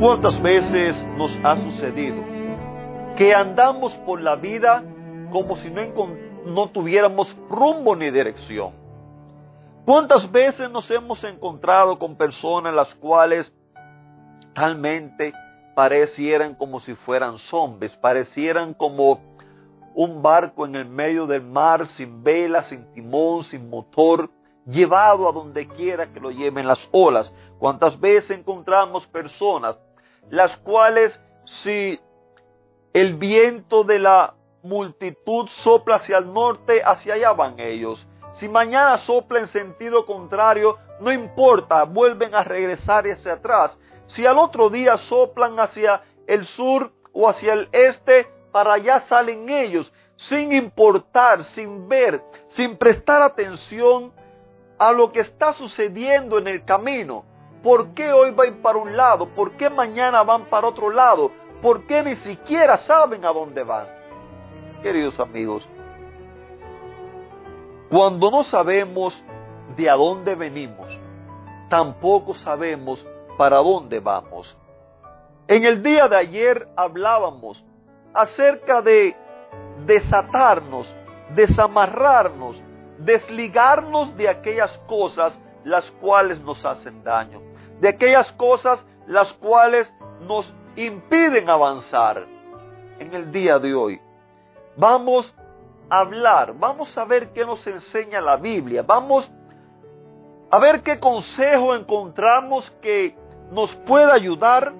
¿Cuántas veces nos ha sucedido que andamos por la vida como si no, tuviéramos rumbo ni dirección? ¿Cuántas veces nos hemos encontrado con personas las cuales talmente parecieran como si fueran zombies, parecieran como un barco en el medio del mar sin vela, sin timón, sin motor, llevado a donde quiera que lo lleven las olas? ¿Cuántas veces encontramos personas las cuales si el viento de la multitud sopla hacia el norte, hacia allá van ellos. Si mañana sopla en sentido contrario, no importa, vuelven a regresar hacia atrás. Si al otro día soplan hacia el sur o hacia el este, para allá salen ellos, sin importar, sin ver, sin prestar atención a lo que está sucediendo en el camino. ¿Por qué hoy van para un lado? ¿Por qué mañana van para otro lado? ¿Por qué ni siquiera saben a dónde van? Queridos amigos, cuando no sabemos de a dónde venimos, tampoco sabemos para dónde vamos. En el día de ayer hablábamos acerca de desatarnos, desamarrarnos, desligarnos de aquellas cosas las cuales nos hacen daño de aquellas cosas las cuales nos impiden avanzar. En el día de hoy vamos a hablar, vamos a ver qué nos enseña la Biblia, vamos a ver qué consejo encontramos que nos pueda ayudar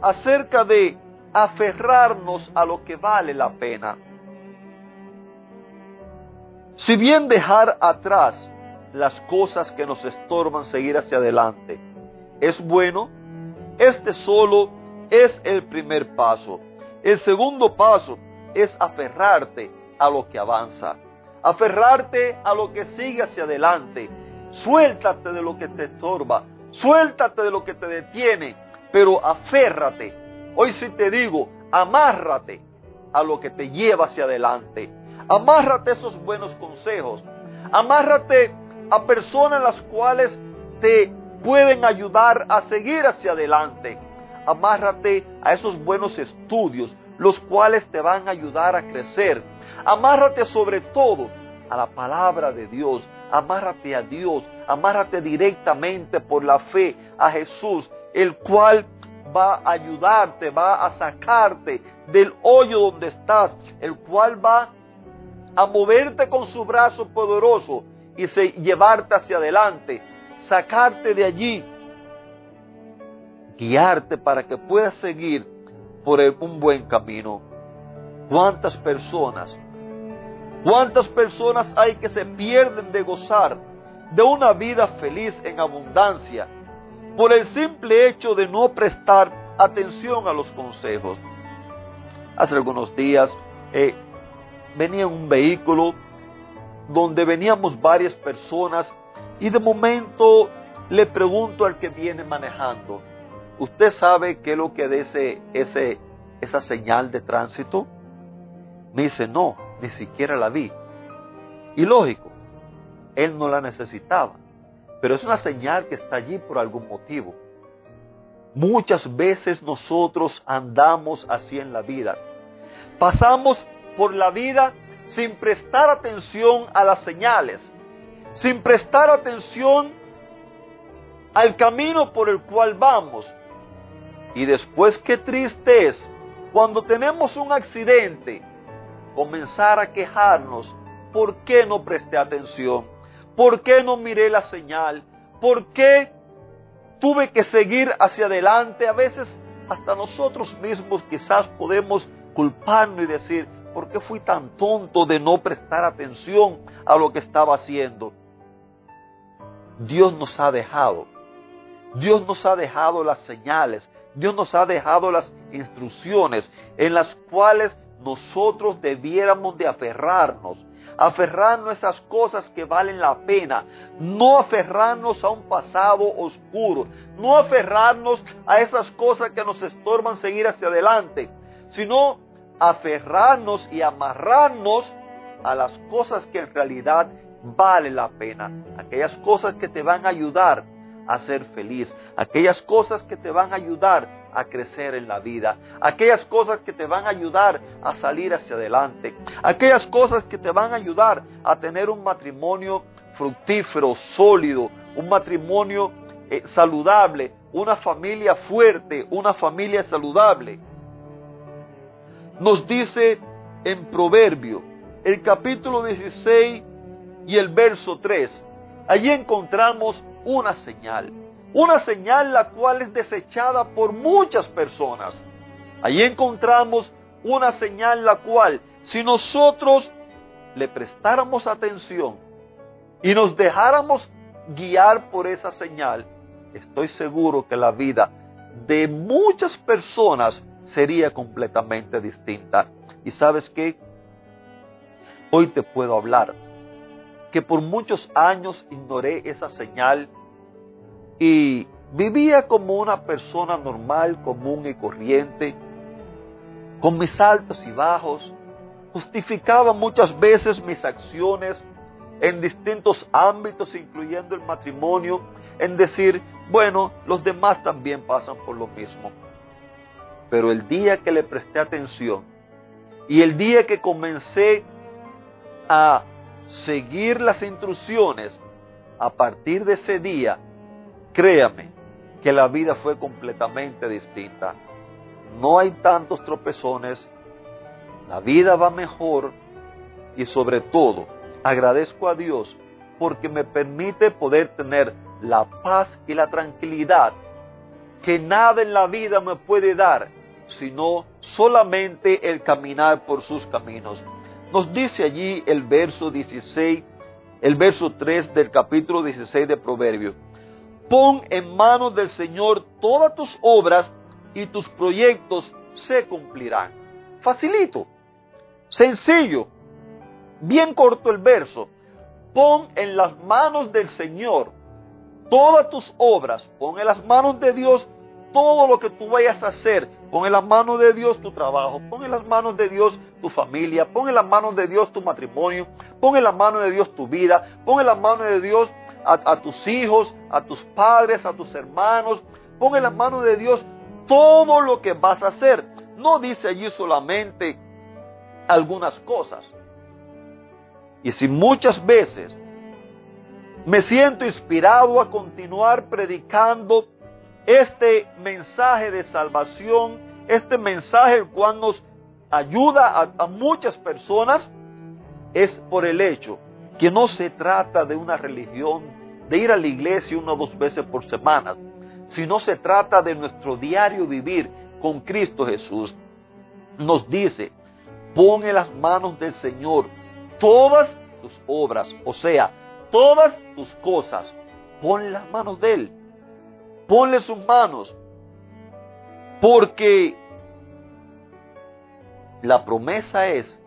acerca de aferrarnos a lo que vale la pena. Si bien dejar atrás las cosas que nos estorban seguir hacia adelante, es bueno, este solo es el primer paso. El segundo paso es aferrarte a lo que avanza, aferrarte a lo que sigue hacia adelante. Suéltate de lo que te estorba, suéltate de lo que te detiene, pero aférrate. Hoy sí te digo, amárrate a lo que te lleva hacia adelante. Amárrate esos buenos consejos. Amárrate a personas las cuales te pueden ayudar a seguir hacia adelante. Amárrate a esos buenos estudios, los cuales te van a ayudar a crecer. Amárrate sobre todo a la palabra de Dios. Amárrate a Dios. Amárrate directamente por la fe a Jesús, el cual va a ayudarte, va a sacarte del hoyo donde estás, el cual va a moverte con su brazo poderoso y llevarte hacia adelante sacarte de allí, guiarte para que puedas seguir por un buen camino. ¿Cuántas personas, cuántas personas hay que se pierden de gozar de una vida feliz en abundancia por el simple hecho de no prestar atención a los consejos? Hace algunos días eh, venía un vehículo donde veníamos varias personas y de momento le pregunto al que viene manejando, ¿usted sabe qué es lo que dice ese, esa señal de tránsito? Me dice, no, ni siquiera la vi. Y lógico, él no la necesitaba, pero es una señal que está allí por algún motivo. Muchas veces nosotros andamos así en la vida. Pasamos por la vida sin prestar atención a las señales, sin prestar atención al camino por el cual vamos. Y después qué triste es cuando tenemos un accidente, comenzar a quejarnos, ¿por qué no presté atención? ¿Por qué no miré la señal? ¿Por qué tuve que seguir hacia adelante? A veces hasta nosotros mismos quizás podemos culparnos y decir, ¿por qué fui tan tonto de no prestar atención a lo que estaba haciendo? Dios nos ha dejado. Dios nos ha dejado las señales, Dios nos ha dejado las instrucciones en las cuales nosotros debiéramos de aferrarnos, aferrarnos a esas cosas que valen la pena, no aferrarnos a un pasado oscuro, no aferrarnos a esas cosas que nos estorban seguir hacia adelante, sino aferrarnos y amarrarnos a las cosas que en realidad valen la pena, aquellas cosas que te van a ayudar a ser feliz, aquellas cosas que te van a ayudar a crecer en la vida, aquellas cosas que te van a ayudar a salir hacia adelante, aquellas cosas que te van a ayudar a tener un matrimonio fructífero, sólido, un matrimonio eh, saludable, una familia fuerte, una familia saludable. Nos dice en Proverbio, el capítulo 16 y el verso 3, allí encontramos una señal. Una señal la cual es desechada por muchas personas. Allí encontramos una señal la cual, si nosotros le prestáramos atención y nos dejáramos guiar por esa señal, estoy seguro que la vida de muchas personas sería completamente distinta. ¿Y sabes qué? Hoy te puedo hablar que por muchos años ignoré esa señal y vivía como una persona normal, común y corriente, con mis altos y bajos, justificaba muchas veces mis acciones en distintos ámbitos, incluyendo el matrimonio, en decir, bueno, los demás también pasan por lo mismo. Pero el día que le presté atención y el día que comencé a seguir las instrucciones, a partir de ese día Créame que la vida fue completamente distinta. No hay tantos tropezones, la vida va mejor y sobre todo agradezco a Dios porque me permite poder tener la paz y la tranquilidad que nada en la vida me puede dar, sino solamente el caminar por sus caminos. Nos dice allí el verso 16, el verso 3 del capítulo 16 de Proverbios. Pon en manos del Señor todas tus obras y tus proyectos se cumplirán. Facilito, sencillo, bien corto el verso. Pon en las manos del Señor todas tus obras, pon en las manos de Dios todo lo que tú vayas a hacer. Pon en las manos de Dios tu trabajo, pon en las manos de Dios tu familia, pon en las manos de Dios tu matrimonio, pon en las manos de Dios tu vida, pon en las manos de Dios a, tus hijos, a tus padres, a tus hermanos. Pon en la mano de Dios todo lo que vas a hacer. No dice allí solamente algunas cosas. Y si muchas veces me siento inspirado a continuar predicando este mensaje de salvación, este mensaje el cual nos ayuda a, a muchas personas, es por el hecho que no se trata de una religión, de ir a la iglesia una o dos veces por semana, sino se trata de nuestro diario vivir con Cristo Jesús. Nos dice, pon en las manos del Señor todas tus obras, o sea, todas tus cosas, pon en las manos de Él, ponle sus manos, porque la promesa es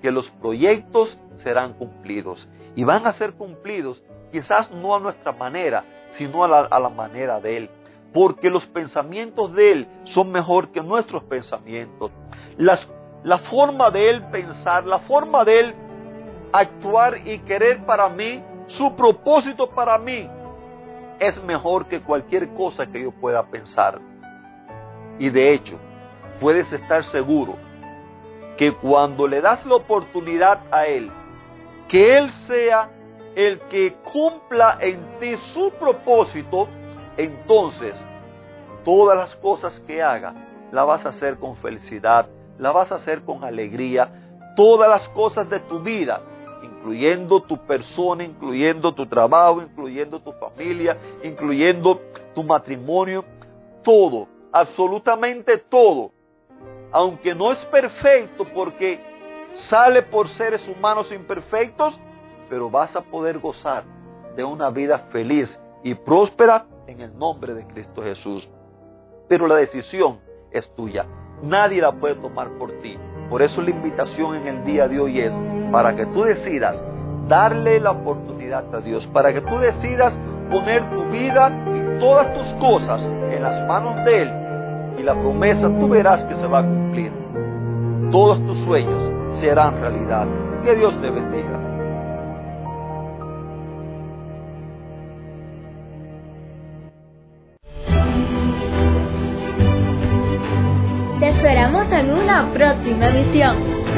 que los proyectos serán cumplidos y van a ser cumplidos quizás no a nuestra manera, sino a la, manera de Él. Porque los pensamientos de Él son mejor que nuestros pensamientos. la forma de Él pensar, la forma de Él actuar y querer para mí, su propósito para mí, es mejor que cualquier cosa que yo pueda pensar. Y de hecho, puedes estar seguro que cuando le das la oportunidad a Él que Él sea el que cumpla en ti su propósito, entonces todas las cosas que haga la vas a hacer con felicidad, la vas a hacer con alegría, todas las cosas de tu vida, incluyendo tu persona, incluyendo tu trabajo, incluyendo tu familia, incluyendo tu matrimonio, todo, absolutamente todo, aunque no es perfecto porque sale por seres humanos imperfectos, pero vas a poder gozar de una vida feliz y próspera en el nombre de Cristo Jesús. Pero la decisión es tuya. Nadie la puede tomar por ti. Por eso la invitación en el día de hoy es para que tú decidas darle la oportunidad a Dios, para que tú decidas poner tu vida y todas tus cosas en las manos de Él. Y la promesa tú verás que se va a cumplir. Todos tus sueños se harán realidad. Que Dios te bendiga.